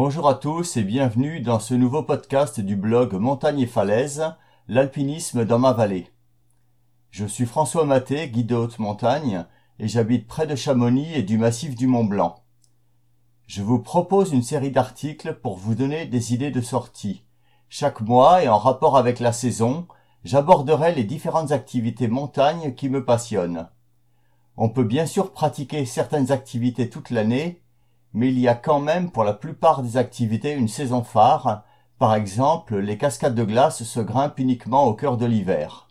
Bonjour à tous et bienvenue dans ce nouveau podcast du blog Montagne et Falaise, l'alpinisme dans ma vallée. Je suis François Maté, guide de haute montagne, et j'habite près de Chamonix et du massif du Mont Blanc. Je vous propose une série d'articles pour vous donner des idées de sortie. Chaque mois et en rapport avec la saison, j'aborderai les différentes activités montagne qui me passionnent. On peut bien sûr pratiquer certaines activités toute l'année, mais il y a quand même pour la plupart des activités une saison phare, par exemple les cascades de glace se grimpent uniquement au cœur de l'hiver.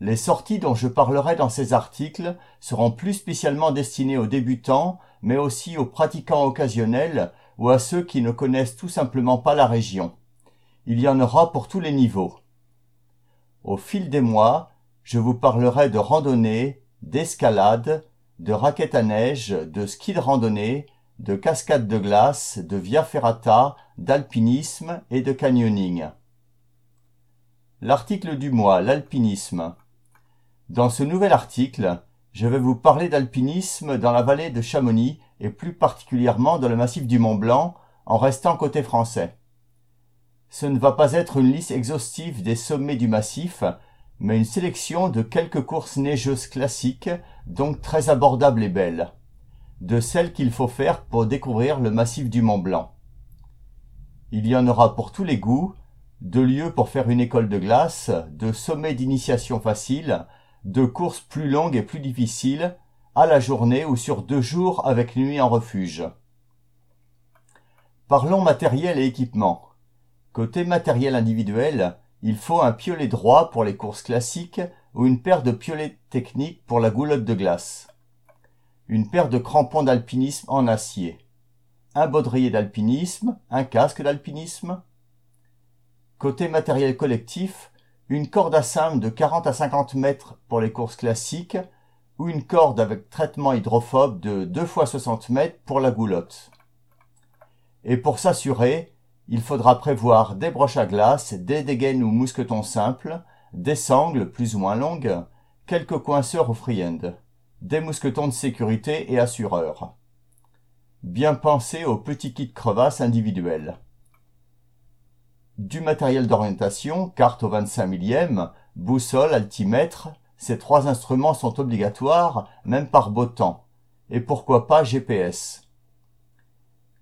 Les sorties dont je parlerai dans ces articles seront plus spécialement destinées aux débutants, mais aussi aux pratiquants occasionnels ou à ceux qui ne connaissent tout simplement pas la région. Il y en aura pour tous les niveaux. Au fil des mois, je vous parlerai de randonnée, d'escalade, de raquettes à neige, de ski de randonnée, de cascades de glace, de via ferrata, d'alpinisme et de canyoning. L'article du mois, l'alpinisme. Dans ce nouvel article, je vais vous parler d'alpinisme dans la vallée de Chamonix et plus particulièrement dans le massif du Mont Blanc en restant côté français. Ce ne va pas être une liste exhaustive des sommets du massif, mais une sélection de quelques courses neigeuses classiques, donc très abordables et belles, de celles qu'il faut faire pour découvrir le massif du Mont Blanc. Il y en aura pour tous les goûts, de lieux pour faire une école de glace, de sommets d'initiation facile, de courses plus longues et plus difficiles, à la journée ou sur deux jours avec nuit en refuge. Parlons matériel et équipement. Côté matériel individuel, il faut un piolet droit pour les courses classiques ou une paire de piolets techniques pour la goulotte de glace. Une paire de crampons d'alpinisme en acier. Un baudrier d'alpinisme, un casque d'alpinisme. Côté matériel collectif, une corde à cyme de 40 à 50 mètres pour les courses classiques ou une corde avec traitement hydrophobe de 2 fois 60 mètres pour la goulotte. Et pour s'assurer, il faudra prévoir des broches à glace, des dégaines ou mousquetons simples, des sangles plus ou moins longues, quelques coinceurs ou free-end, des mousquetons de sécurité et assureurs. Bien penser au petit kit crevasse individuel. Du matériel d'orientation, carte au 25 millième, boussole, altimètre, ces trois instruments sont obligatoires, même par beau temps. Et pourquoi pas GPS.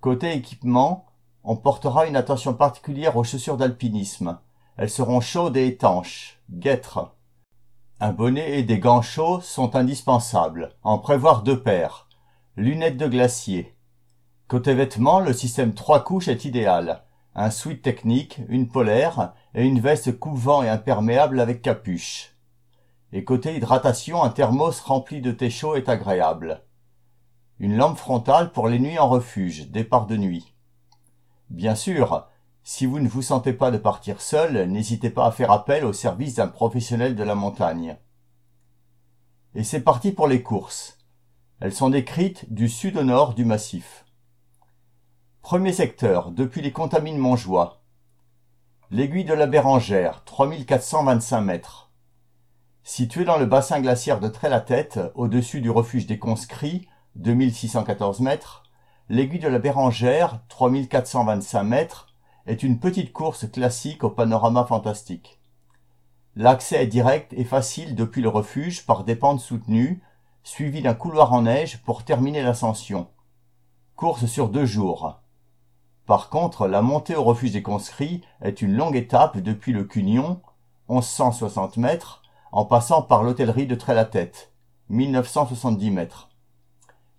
Côté équipement, on portera une attention particulière aux chaussures d'alpinisme. Elles seront chaudes et étanches. Guêtres. Un bonnet et des gants chauds sont indispensables. En prévoir deux paires. Lunettes de glacier. Côté vêtements, le système trois couches est idéal. Un sweat technique, une polaire et une veste coupe-vent et imperméable avec capuche. Et côté hydratation, un thermos rempli de thé chaud est agréable. Une lampe frontale pour les nuits en refuge, départ de nuit. Bien sûr, si vous ne vous sentez pas de partir seul, n'hésitez pas à faire appel au service d'un professionnel de la montagne. Et c'est parti pour les courses. Elles sont décrites du sud au nord du massif. Premier secteur, depuis les contamines Montjoie. L'aiguille de la Bérangère, 3425 mètres. Située dans le bassin glaciaire de Trait-la-Tête, au-dessus du refuge des conscrits, 2614 mètres, L'aiguille de la Bérangère, 3425 mètres, est une petite course classique au panorama fantastique. L'accès est direct et facile depuis le refuge par des pentes soutenues, suivies d'un couloir en neige pour terminer l'ascension. Course sur deux jours. Par contre, la montée au refuge des conscrits est une longue étape depuis le Cunion, 1160 mètres, en passant par l'hôtellerie de Trait-la-Tête, 1970 mètres.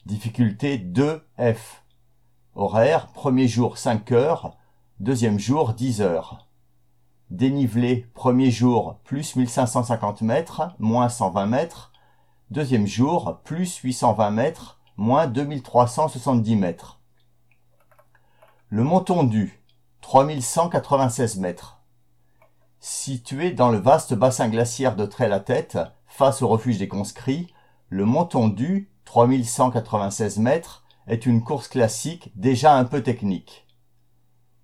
Difficulté 2F. Horaire, premier jour 5 heures, deuxième jour 10 heures. Dénivelé, premier jour plus 1550 mètres, moins 120 mètres. Deuxième jour, plus 820 mètres, moins 2370 mètres. Le mont Tondu, 3196 mètres. Situé dans le vaste bassin glaciaire de Trait-la-Tête, face au refuge des conscrits, le mont Tondu, 3196 mètres, est une course classique déjà un peu technique.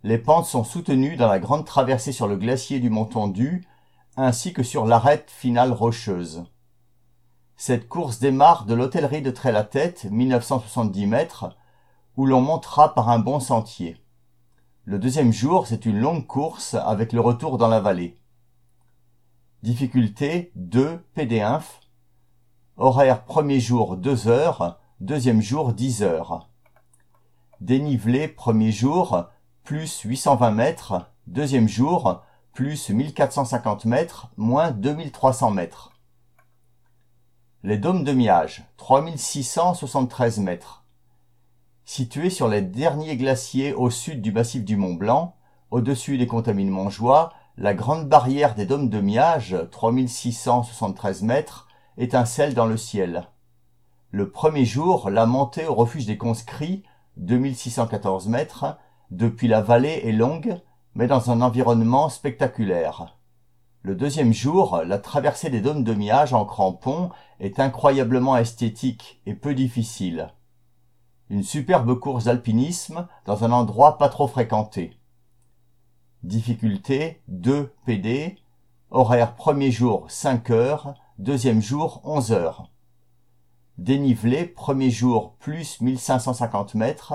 Les pentes sont soutenues dans la grande traversée sur le glacier du Mont Tondu, ainsi que sur l'arête finale rocheuse. Cette course démarre de l'hôtellerie de Trait-la-Tête, 1970 mètres, où l'on montera par un bon sentier. Le deuxième jour, c'est une longue course avec le retour dans la vallée. Difficulté 2 PD1. Horaire premier jour 2 heures, deuxième jour 10 heures. Dénivelé premier jour plus 820 mètres, deuxième jour plus 1450 mètres, moins 2300 mètres. Les dômes de Miage, 3673 mètres. Situé sur les derniers glaciers au sud du massif du Mont Blanc, au-dessus des contamines Montjoie, la grande barrière des dômes de Miage, 3673 mètres, étincelle dans le ciel. Le premier jour, la montée au refuge des conscrits, 2614 mètres, depuis la vallée est longue, mais dans un environnement spectaculaire. Le deuxième jour, la traversée des dômes de Miage en crampons est incroyablement esthétique et peu difficile. Une superbe course d'alpinisme dans un endroit pas trop fréquenté. Difficulté 2 PD. Horaire premier jour 5 heures, deuxième jour 11 heures. Dénivelé premier jour plus 1550 mètres,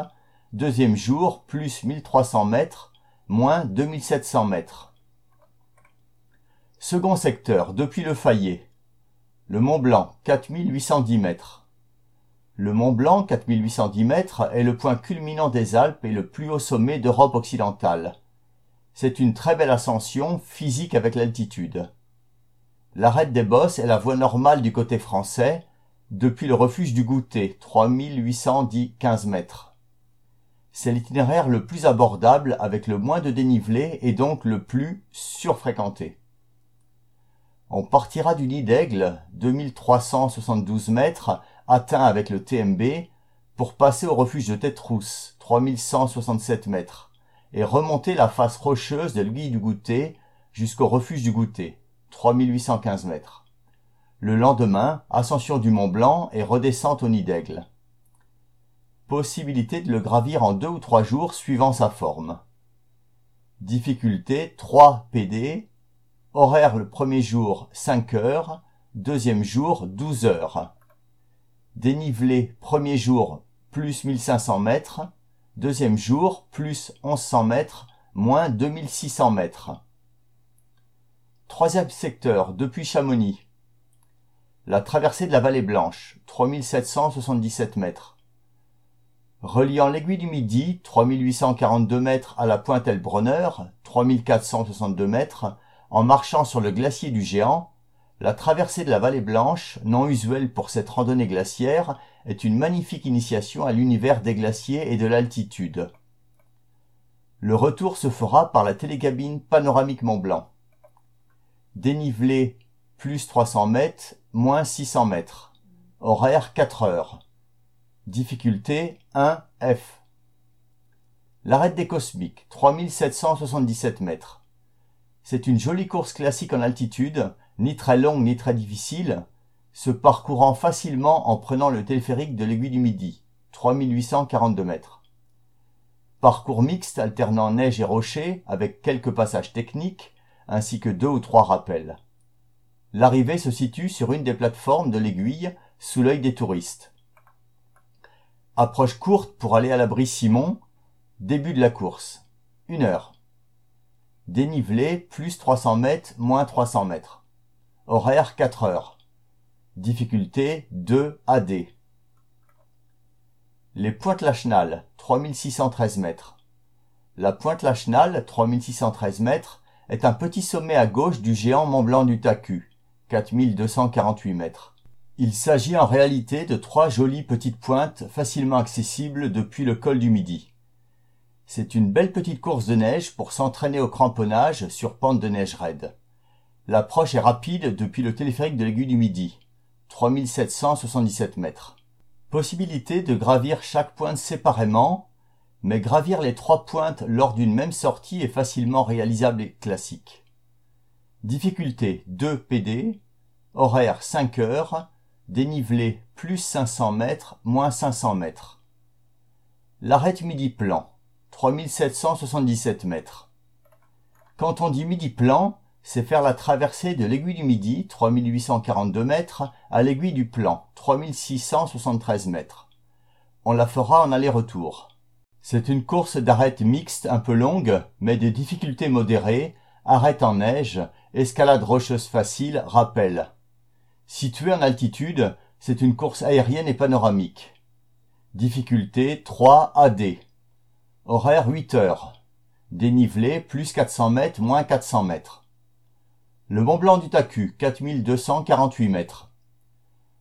deuxième jour plus 1300 mètres, moins 2700 mètres. Second secteur, depuis le Fayet. Le Mont Blanc, 4810 mètres. Le Mont Blanc, 4810 mètres, est le point culminant des Alpes et le plus haut sommet d'Europe occidentale. C'est une très belle ascension, physique avec l'altitude. L'arête des bosses est la voie normale du côté français, depuis le refuge du Goûter, 3810 mètres. C'est l'itinéraire le plus abordable avec le moins de dénivelé et donc le plus surfréquenté. On partira du nid d'Aigle, 2372 mètres, atteint avec le TMB, pour passer au refuge de Tête-Rousse, 3167 mètres et remonter la face rocheuse de l'aiguille du goûter jusqu'au refuge du goûter, 3815 mètres. Le lendemain, ascension du Mont Blanc et redescente au nid d'aigle. Possibilité de le gravir en deux ou trois jours suivant sa forme. Difficulté 3 PD. Horaire le premier jour 5 heures, deuxième jour 12 heures. Dénivelé premier jour plus 1500 mètres, Deuxième jour, plus 1100 mètres, moins 2600 mètres. Troisième secteur, depuis Chamonix. La traversée de la vallée Blanche, 3777 mètres. Reliant l'aiguille du Midi, 3842 mètres à la pointe Elbronner, 3462 mètres, en marchant sur le glacier du Géant, la traversée de la vallée Blanche, non usuelle pour cette randonnée glaciaire, est une magnifique initiation à l'univers des glaciers et de l'altitude. Le retour se fera par la télécabine panoramique Mont Blanc. Dénivelé plus 300 mètres, moins 600 mètres. Horaire 4 heures. Difficulté 1 F. L'arête des cosmiques, 3777 mètres. C'est une jolie course classique en altitude ni très longue ni très difficile, se parcourant facilement en prenant le téléphérique de l'aiguille du Midi, 3842 mètres. Parcours mixte alternant neige et rochers avec quelques passages techniques ainsi que deux ou trois rappels. L'arrivée se situe sur une des plateformes de l'aiguille sous l'œil des touristes. Approche courte pour aller à l'abri Simon, début de la course. Une heure. Dénivelé plus 300 mètres moins 300 mètres. Horaire 4 heures. Difficulté 2 AD. Les pointes Lachenal, 3613 mètres. La pointe Lachenal, 3613 mètres, est un petit sommet à gauche du géant Mont Blanc du Tacu, 4248 mètres. Il s'agit en réalité de trois jolies petites pointes facilement accessibles depuis le col du Midi. C'est une belle petite course de neige pour s'entraîner au cramponnage sur pente de neige raide. L'approche est rapide depuis le téléphérique de l'aiguille du Midi, 3777 mètres. Possibilité de gravir chaque pointe séparément, mais gravir les trois pointes lors d'une même sortie est facilement réalisable et classique. Difficulté 2 PD, horaire 5 heures, dénivelé plus 500 mètres, moins 500 mètres. L'arête midi-plan, 3777 mètres. Quand on dit midi-plan, c'est faire la traversée de l'aiguille du Midi, 3842 mètres, à l'aiguille du Plan, 3673 mètres. On la fera en aller-retour. C'est une course d'arête mixte un peu longue, mais de difficulté modérée, arête en neige, escalade rocheuse facile, rappel. Située en altitude, c'est une course aérienne et panoramique. Difficulté 3 AD. Horaire 8 heures. Dénivelé plus 400 mètres moins 400 mètres. Le Mont Blanc du Tacu, 4248 mètres.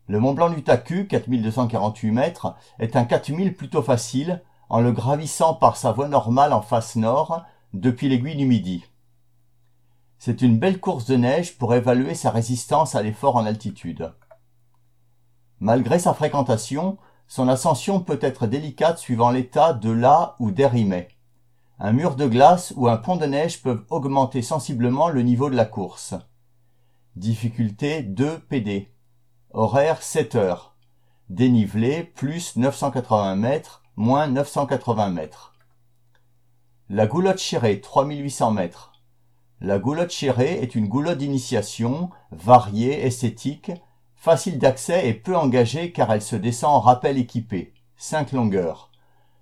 Le Mont Blanc du Tacu, 4248 mètres, est un 4000 plutôt facile en le gravissant par sa voie normale en face nord depuis l'aiguille du Midi. C'est une belle course de neige pour évaluer sa résistance à l'effort en altitude. Malgré sa fréquentation, son ascension peut être délicate suivant l'état de la ou d'Érimet. Un mur de glace ou un pont de neige peuvent augmenter sensiblement le niveau de la course. Difficulté 2 PD. Horaire 7 heures. Dénivelé plus 980 mètres, moins 980 mètres. La goulotte chérée 3800 mètres. La goulotte chérée est une goulotte d'initiation, variée, esthétique, facile d'accès et peu engagée car elle se descend en rappel équipé, 5 longueurs.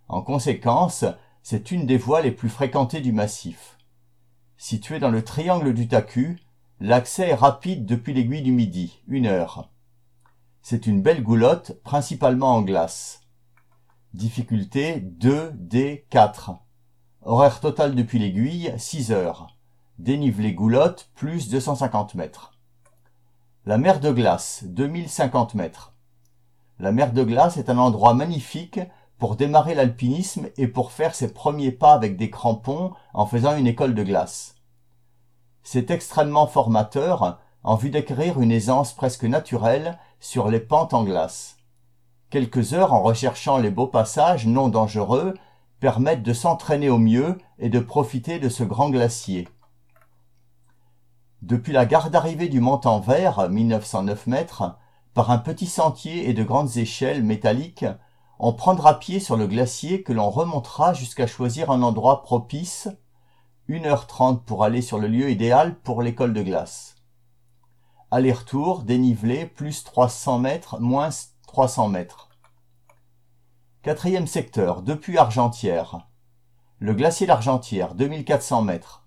En conséquence, c'est une des voies les plus fréquentées du massif. Située dans le triangle du Tacu, l'accès est rapide depuis l'aiguille du Midi, une heure. C'est une belle goulotte, principalement en glace. Difficulté 2D4. Horaire total depuis l'aiguille, 6 heures. Dénivelé goulotte, plus 250 mètres. La mer de glace, 2050 mètres. La mer de glace est un endroit magnifique pour démarrer l'alpinisme et pour faire ses premiers pas avec des crampons en faisant une école de glace. C'est extrêmement formateur en vue d'acquérir une aisance presque naturelle sur les pentes en glace. Quelques heures en recherchant les beaux passages non dangereux permettent de s'entraîner au mieux et de profiter de ce grand glacier. Depuis la gare d'arrivée du Mont-en-Vert, 1909 mètres, par un petit sentier et de grandes échelles métalliques, on prendra pied sur le glacier que l'on remontera jusqu'à choisir un endroit propice, 1h30 pour aller sur le lieu idéal pour l'école de glace. Aller-retour, dénivelé, plus 300 mètres, moins 300 mètres. Quatrième secteur, depuis Argentière. Le glacier d'Argentière, 2400 mètres.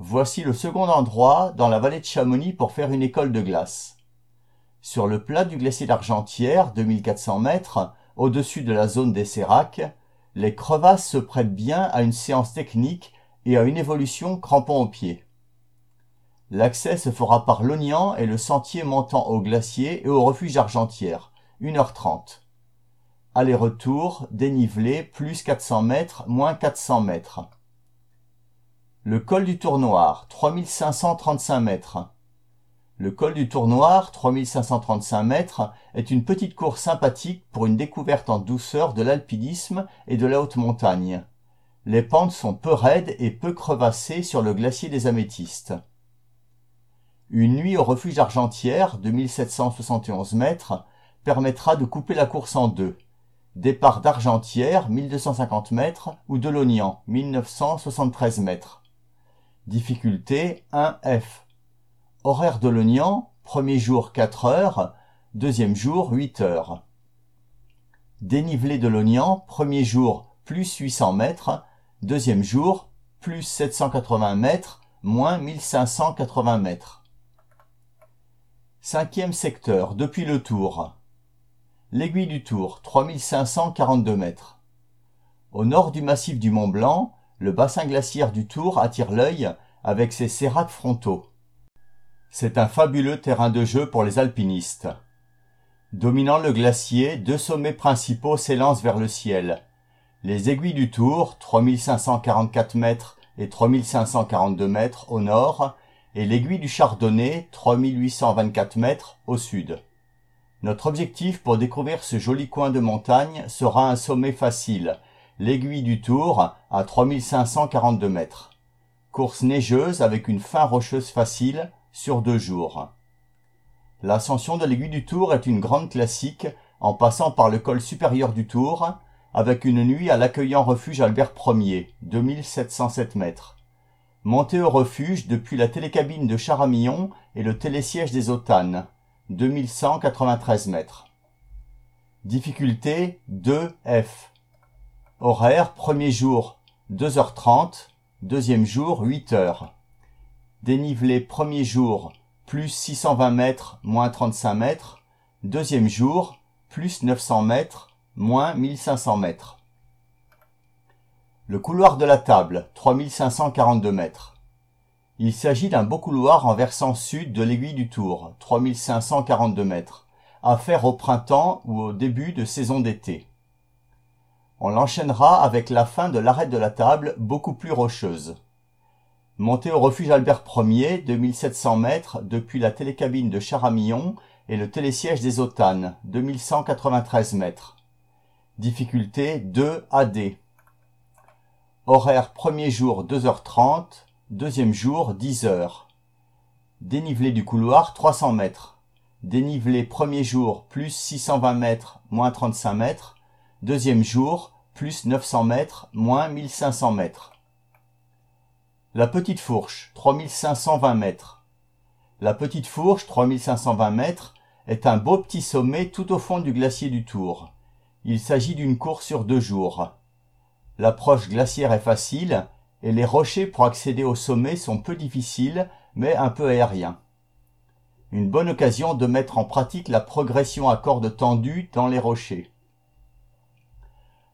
Voici le second endroit dans la vallée de Chamonix pour faire une école de glace. Sur le plat du glacier d'Argentière, 2400 mètres, au-dessus de la zone des séracs, les crevasses se prêtent bien à une séance technique et à une évolution crampon au pied. L'accès se fera par l'Ognan et le sentier montant au glacier et au refuge Argentière, 1h30. Aller-retour, dénivelé, plus 400 mètres, moins 400 mètres. Le col du Tournoir, 3535 mètres. Le col du Tournoir, 3535 mètres, est une petite course sympathique pour une découverte en douceur de l'alpinisme et de la haute montagne. Les pentes sont peu raides et peu crevassées sur le glacier des Améthystes. Une nuit au refuge Argentière, 2771 mètres, permettra de couper la course en deux. Départ d'Argentière, 1250 mètres, ou de Lognan, 1973 mètres. Difficulté 1F. Horaire de Lognan, premier jour 4 heures, deuxième jour 8 heures. Dénivelé de Lognan, premier jour plus 800 mètres, deuxième jour plus 780 mètres, moins 1580 mètres. Cinquième secteur, depuis le Tour. L'aiguille du Tour, 3542 mètres. Au nord du massif du Mont Blanc, le bassin glaciaire du Tour attire l'œil avec ses séracs frontaux. C'est un fabuleux terrain de jeu pour les alpinistes. Dominant le glacier, deux sommets principaux s'élancent vers le ciel. Les aiguilles du Tour, 3544 mètres et 3542 mètres au nord, et l'aiguille du Chardonnay, 3824 mètres au sud. Notre objectif pour découvrir ce joli coin de montagne sera un sommet facile, l'aiguille du Tour à 3542 mètres. Course neigeuse avec une fin rocheuse facile sur deux jours. L'ascension de l'aiguille du Tour est une grande classique en passant par le col supérieur du Tour avec une nuit à l'accueillant refuge Albert Ier, 2707 mètres. Monté au refuge depuis la télécabine de Charamillon et le télésiège des Otanes, 2193 mètres. Difficulté 2F. Horaire, premier jour 2h30, deuxième jour 8h. Dénivelé premier jour plus 620 mètres, moins 35 mètres. Deuxième jour plus 900 mètres, moins 1500 mètres. Le couloir de la table, 3542 mètres. Il s'agit d'un beau couloir en versant sud de l'aiguille du Tour, 3542 mètres, à faire au printemps ou au début de saison d'été. On l'enchaînera avec la fin de l'arrêt de la table beaucoup plus rocheuse. Montée au refuge Albert Ier, 2700 mètres depuis la télécabine de Charamillon et le télésiège des Otanes, 2193 mètres. Difficulté 2 AD. Horaire premier jour 2h30, deuxième jour 10h. Dénivelé du couloir 300 mètres. Dénivelé premier jour plus 620 mètres, moins 35 mètres. Deuxième jour, plus 900 mètres, moins 1500 mètres. La Petite Fourche, 3520 mètres. La Petite Fourche, 3520 mètres, est un beau petit sommet tout au fond du glacier du Tour. Il s'agit d'une course sur deux jours. L'approche glaciaire est facile et les rochers pour accéder au sommet sont peu difficiles mais un peu aériens. Une bonne occasion de mettre en pratique la progression à corde tendue dans les rochers.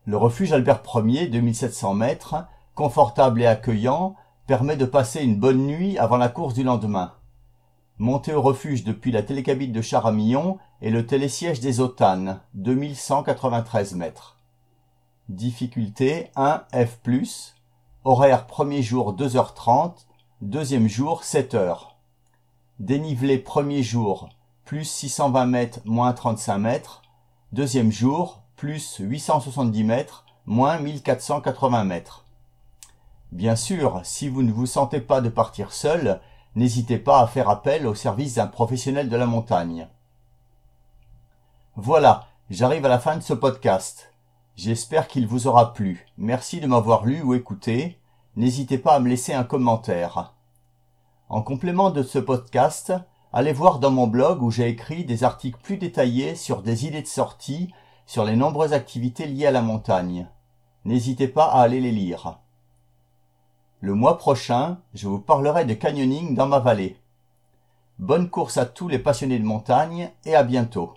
Le refuge Albert Ier, 2700 mètres, confortable et accueillant, permet de passer une bonne nuit avant la course du lendemain. Monter au refuge depuis la télécabine de Charamillon et le télésiège des Otanes, 2193 mètres. Difficulté 1 F+, horaire premier jour 2h30, deuxième jour 7h. Dénivelé premier jour, plus 620 mètres, moins 35 mètres, deuxième jour, plus 870 mètres, moins 1480 mètres. Bien sûr, si vous ne vous sentez pas de partir seul, n'hésitez pas à faire appel au service d'un professionnel de la montagne. Voilà, j'arrive à la fin de ce podcast. J'espère qu'il vous aura plu. Merci de m'avoir lu ou écouté. N'hésitez pas à me laisser un commentaire. En complément de ce podcast, allez voir dans mon blog où j'ai écrit des articles plus détaillés sur des idées de sortie sur les nombreuses activités liées à la montagne. N'hésitez pas à aller les lire. Le mois prochain, je vous parlerai de canyoning dans ma vallée. Bonne course à tous les passionnés de montagne et à bientôt.